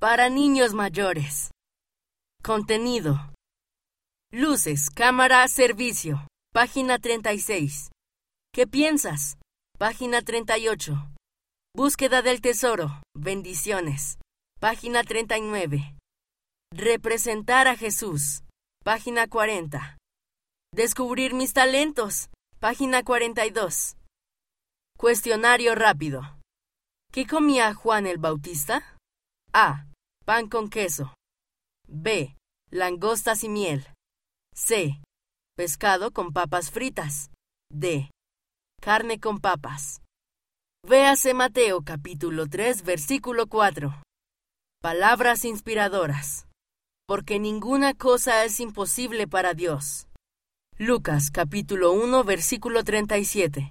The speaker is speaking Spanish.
Para niños mayores. Contenido. Luces, cámara, servicio. Página 36. ¿Qué piensas? Página 38. Búsqueda del tesoro. Bendiciones. Página 39. Representar a Jesús. Página 40. Descubrir mis talentos. Página 42. Cuestionario rápido. ¿Qué comía Juan el Bautista? A. Pan con queso. B. Langostas y miel. C. Pescado con papas fritas. D. Carne con papas. Véase Mateo capítulo 3 versículo 4. Palabras inspiradoras. Porque ninguna cosa es imposible para Dios. Lucas capítulo 1 versículo 37.